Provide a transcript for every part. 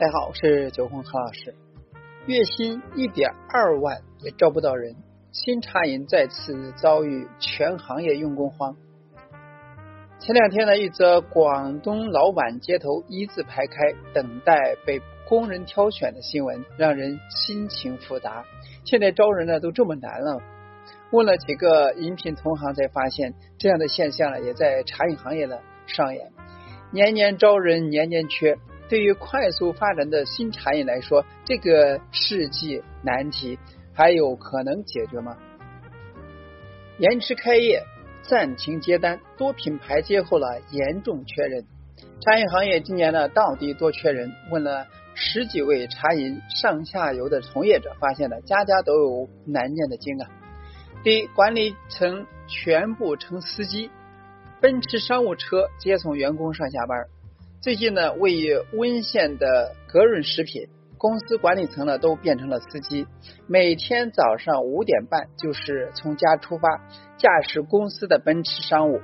大家好，我是九红何老师。月薪一点二万也招不到人，新茶饮再次遭遇全行业用工荒。前两天呢，一则广东老板街头一字排开等待被工人挑选的新闻，让人心情复杂。现在招人呢都这么难了，问了几个饮品同行，才发现这样的现象呢也在茶饮行业呢上演，年年招人，年年缺。对于快速发展的新茶饮来说，这个世纪难题还有可能解决吗？延迟开业、暂停接单，多品牌接后了，严重缺人。茶饮行业今年呢，到底多缺人？问了十几位茶饮上下游的从业者，发现了家家都有难念的经啊。第一，管理层全部成司机，奔驰商务车接送员工上下班。最近呢，位于温县的格润食品公司管理层呢都变成了司机，每天早上五点半就是从家出发，驾驶公司的奔驰商务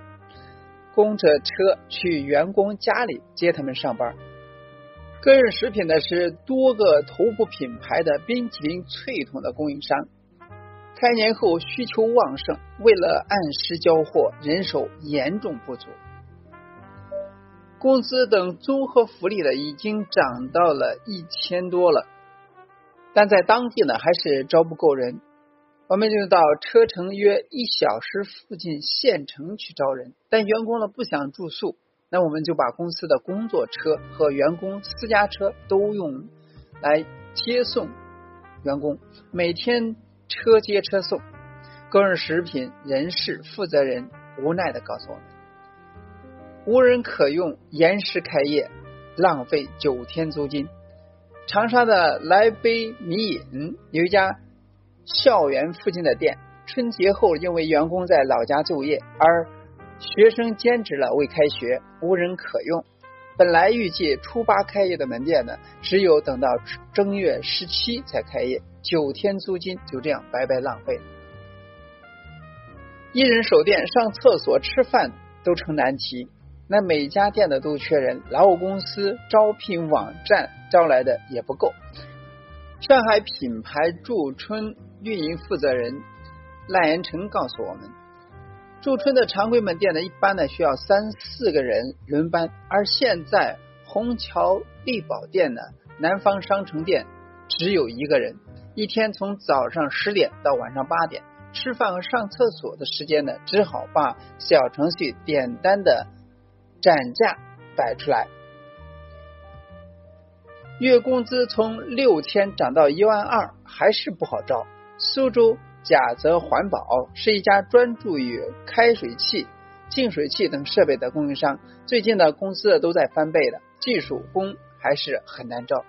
公车车去员工家里接他们上班。格润食品呢是多个头部品牌的冰淇淋脆筒的供应商，开年后需求旺盛，为了按时交货，人手严重不足。工资等综合福利呢，已经涨到了一千多了，但在当地呢，还是招不够人。我们就到车程约一小时附近县城去招人，但员工呢不想住宿，那我们就把公司的工作车和员工私家车都用来接送员工，每天车接车送。个人食品人事负责人无奈的告诉我们。无人可用，延时开业，浪费九天租金。长沙的来杯米饮有一家校园附近的店，春节后因为员工在老家就业，而学生兼职了未开学，无人可用。本来预计初八开业的门店呢，只有等到正月十七才开业，九天租金就这样白白浪费了。一人守店，上厕所、吃饭都成难题。那每家店的都缺人，劳务公司招聘网站招来的也不够。上海品牌驻春运营负责人赖延成告诉我们，驻春的常规门店呢，一般呢需要三四个人轮班，而现在虹桥丽宝店呢，南方商城店只有一个人，一天从早上十点到晚上八点，吃饭和上厕所的时间呢，只好把小程序点单的。展价摆出来，月工资从六千涨到一万二，还是不好招。苏州甲泽环保是一家专注于开水器、净水器等设备的供应商，最近的工资都在翻倍的，技术工还是很难招。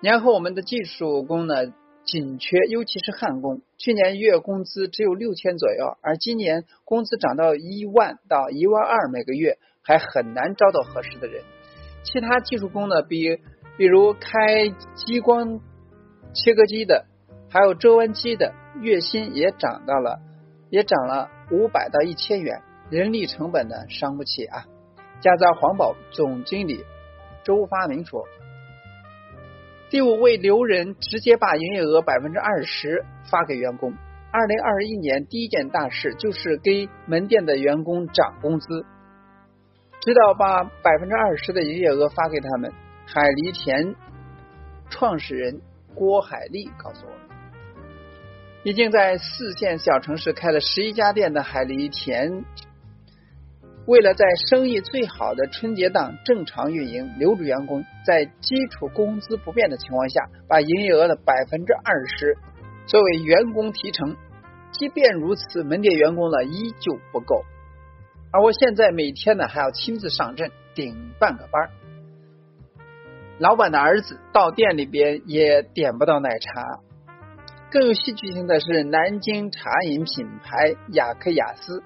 年后我们的技术工呢？紧缺，尤其是焊工。去年月工资只有六千左右，而今年工资涨到一万到一万二每个月，还很难招到合适的人。其他技术工呢，比比如开激光切割机的，还有遮弯机的，月薪也涨到了，也涨了五百到一千元，人力成本呢，伤不起啊。嘉泽环保总经理周发明说。第五位留人，直接把营业额百分之二十发给员工。二零二一年第一件大事就是给门店的员工涨工资，直到把百分之二十的营业额发给他们。海狸田创始人郭海丽告诉我们，已经在四线小城市开了十一家店的海狸田。为了在生意最好的春节档正常运营，留住员工，在基础工资不变的情况下，把营业额的百分之二十作为员工提成。即便如此，门店员工呢依旧不够。而我现在每天呢还要亲自上阵顶半个班。老板的儿子到店里边也点不到奶茶。更有戏剧性的是，南京茶饮品牌雅克雅思。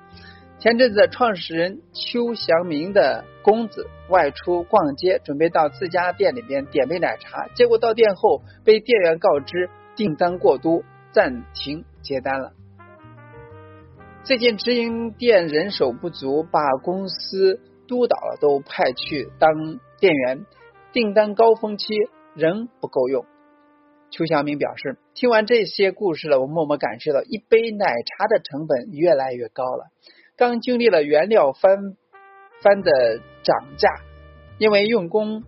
前阵子，创始人邱祥明的公子外出逛街，准备到自家店里边点杯奶茶，结果到店后被店员告知订单过多，暂停接单了。最近直营店人手不足，把公司督导都派去当店员，订单高峰期仍不够用。邱祥明表示，听完这些故事了，我默默感受到一杯奶茶的成本越来越高了。刚经历了原料翻番的涨价，因为用工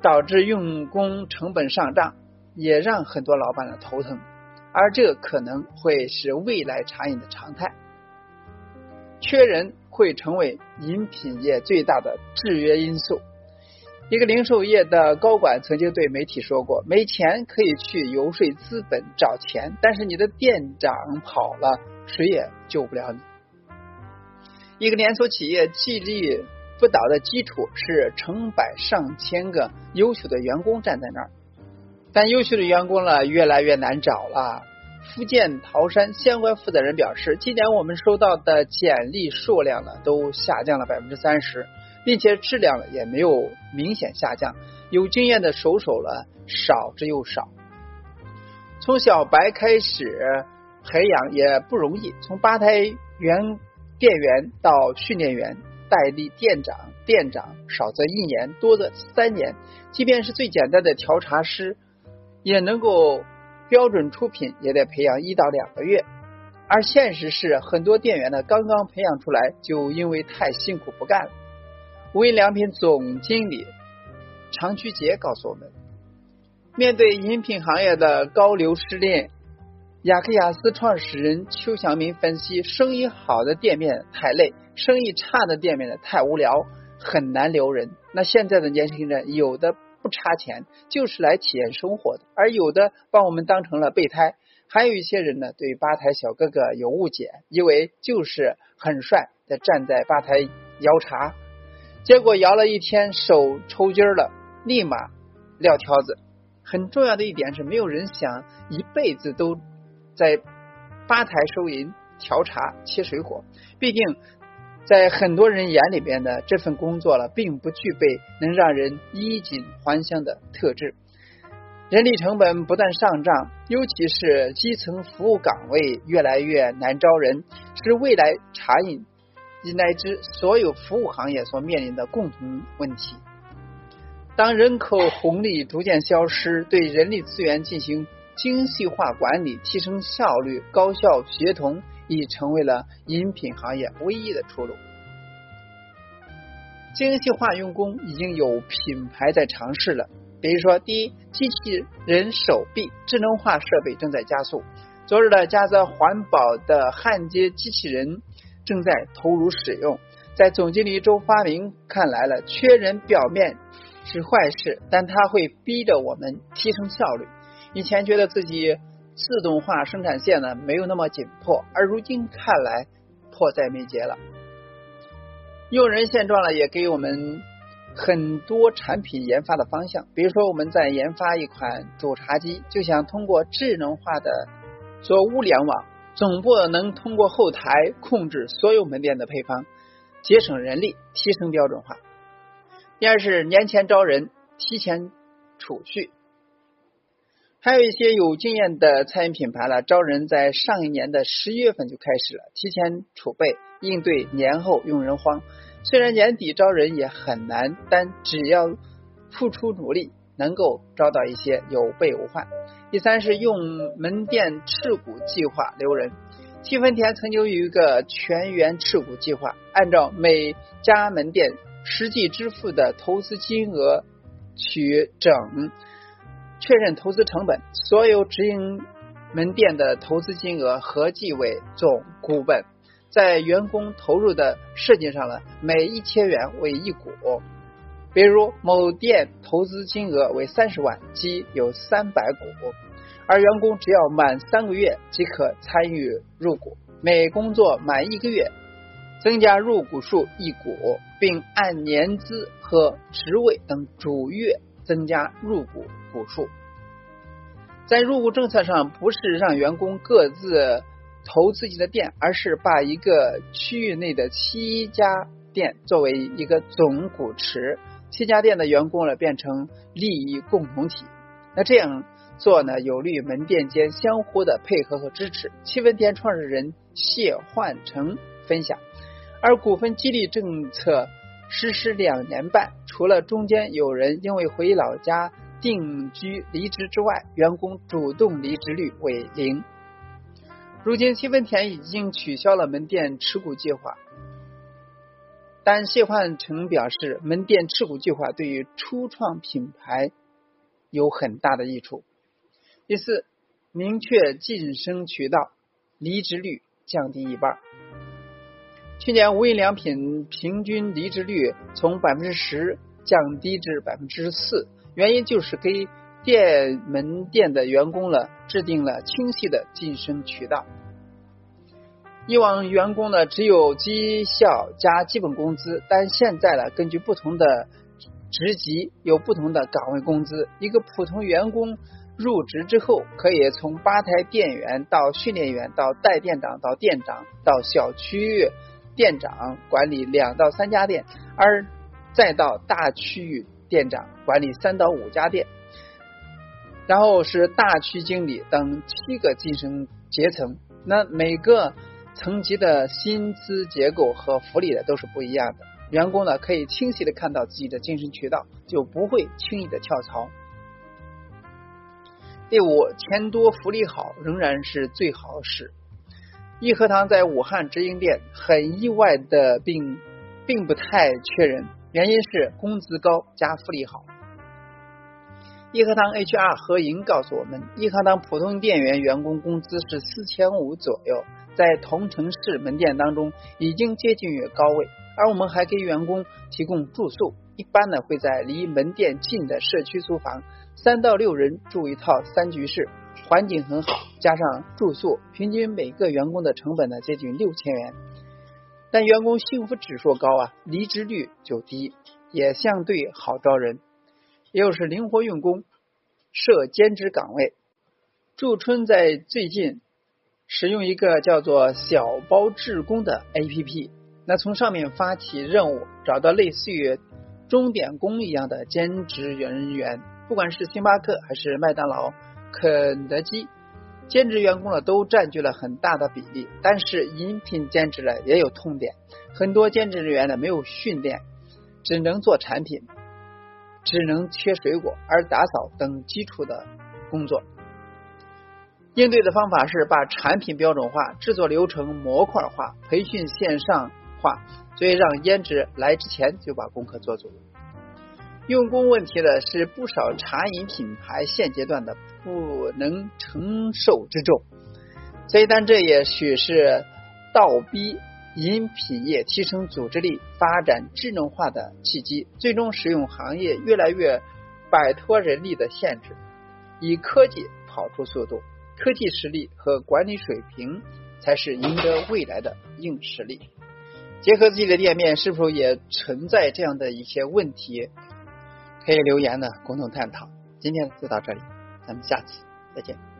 导致用工成本上涨，也让很多老板呢头疼。而这可能会是未来茶饮的常态。缺人会成为饮品业最大的制约因素。一个零售业的高管曾经对媒体说过：“没钱可以去游说资本找钱，但是你的店长跑了，谁也救不了你。”一个连锁企业屹立不倒的基础是成百上千个优秀的员工站在那儿，但优秀的员工呢越来越难找了。福建桃山相关负责人表示，今年我们收到的简历数量呢都下降了百分之三十，并且质量也没有明显下降，有经验的手手了少之又少。从小白开始培养也不容易，从吧台员。店员到训练员、代理店长、店长，少则一年，多则三年。即便是最简单的调茶师，也能够标准出品，也得培养一到两个月。而现实是，很多店员呢，刚刚培养出来，就因为太辛苦不干了。无印良品总经理常曲杰告诉我们，面对饮品行业的高流失率。雅克雅思创始人邱祥明分析：生意好的店面太累，生意差的店面呢太无聊，很难留人。那现在的年轻人，有的不差钱，就是来体验生活的；而有的把我们当成了备胎。还有一些人呢，对吧台小哥哥有误解，以为就是很帅的站在吧台摇茶，结果摇了一天手抽筋了，立马撂挑子。很重要的一点是，没有人想一辈子都。在吧台收银、调茶、切水果，毕竟在很多人眼里边的这份工作了，并不具备能让人衣锦还乡的特质。人力成本不断上涨，尤其是基层服务岗位越来越难招人，是未来茶饮乃至所有服务行业所面临的共同问题。当人口红利逐渐消失，对人力资源进行。精细化管理，提升效率，高效协同，已成为了饮品行业唯一的出路。精细化用工已经有品牌在尝试了，比如说，第一，机器人手臂智能化设备正在加速。昨日的嘉泽环保的焊接机器人正在投入使用。在总经理周发明看来了，缺人表面是坏事，但它会逼着我们提升效率。以前觉得自己自动化生产线呢没有那么紧迫，而如今看来迫在眉睫了。用人现状呢也给我们很多产品研发的方向，比如说我们在研发一款煮茶机，就想通过智能化的做物联网，总部能通过后台控制所有门店的配方，节省人力，提升标准化。第二是年前招人，提前储蓄。还有一些有经验的餐饮品牌了，招人在上一年的十一月份就开始了，提前储备应对年后用人荒。虽然年底招人也很难，但只要付出努力，能够招到一些有备无患。第三是用门店持股计划留人。七分田曾经有一个全员持股计划，按照每家门店实际支付的投资金额取整。确认投资成本，所有直营门店的投资金额合计为总股本，在员工投入的设计上呢，每一千元为一股。比如某店投资金额为三十万，即有三百股，而员工只要满三个月即可参与入股，每工作满一个月增加入股数一股，并按年资和职位等逐月增加入股。股数，在入股政策上，不是让员工各自投自己的店，而是把一个区域内的七家店作为一个总股池，七家店的员工呢变成利益共同体。那这样做呢，有利于门店间相互的配合和支持。七分店创始人谢焕成分享，而股份激励政策实施两年半，除了中间有人因为回老家定居离职之外，员工主动离职率为零。如今，七分田已经取消了门店持股计划，但谢焕成表示，门店持股计划对于初创品牌有很大的益处。第四，明确晋升渠道，离职率降低一半。去年无印良品平均离职率从百分之十降低至百分之四，原因就是给。店门店的员工了制定了清晰的晋升渠道。以往员工呢只有绩效加基本工资，但现在呢根据不同的职级有不同的岗位工资。一个普通员工入职之后，可以从吧台店员到训练员到带店长到店长到小区店长管理两到三家店，而再到大区域店长管理三到五家店。然后是大区经理等七个晋升阶层，那每个层级的薪资结构和福利的都是不一样的。员工呢可以清晰的看到自己的晋升渠道，就不会轻易的跳槽。第五，钱多福利好仍然是最好事。益禾堂在武汉直营店很意外的并并不太缺人，原因是工资高加福利好。益禾堂 HR 何莹告诉我们，益禾堂普通店员员工工资是四千五左右，在同城市门店当中已经接近于高位。而我们还给员工提供住宿，一般呢会在离门店近的社区租房，三到六人住一套三居室，环境很好，加上住宿，平均每个员工的成本呢接近六千元。但员工幸福指数高啊，离职率就低，也相对好招人。又是灵活用工，设兼职岗位。祝春在最近使用一个叫做“小包志工”的 APP，那从上面发起任务，找到类似于钟点工一样的兼职人员，不管是星巴克还是麦当劳、肯德基，兼职员工呢都占据了很大的比例。但是饮品兼职呢也有痛点，很多兼职人员呢没有训练，只能做产品。只能切水果，而打扫等基础的工作。应对的方法是把产品标准化、制作流程模块化、培训线上化，所以让兼职来之前就把功课做足。用工问题呢是不少茶饮品牌现阶段的不能承受之重，所以但这也许是倒逼。饮品业提升组织力、发展智能化的契机，最终使用行业越来越摆脱人力的限制，以科技跑出速度。科技实力和管理水平才是赢得未来的硬实力。结合自己的店面，是否也存在这样的一些问题？可以留言呢，共同探讨。今天就到这里，咱们下期再见。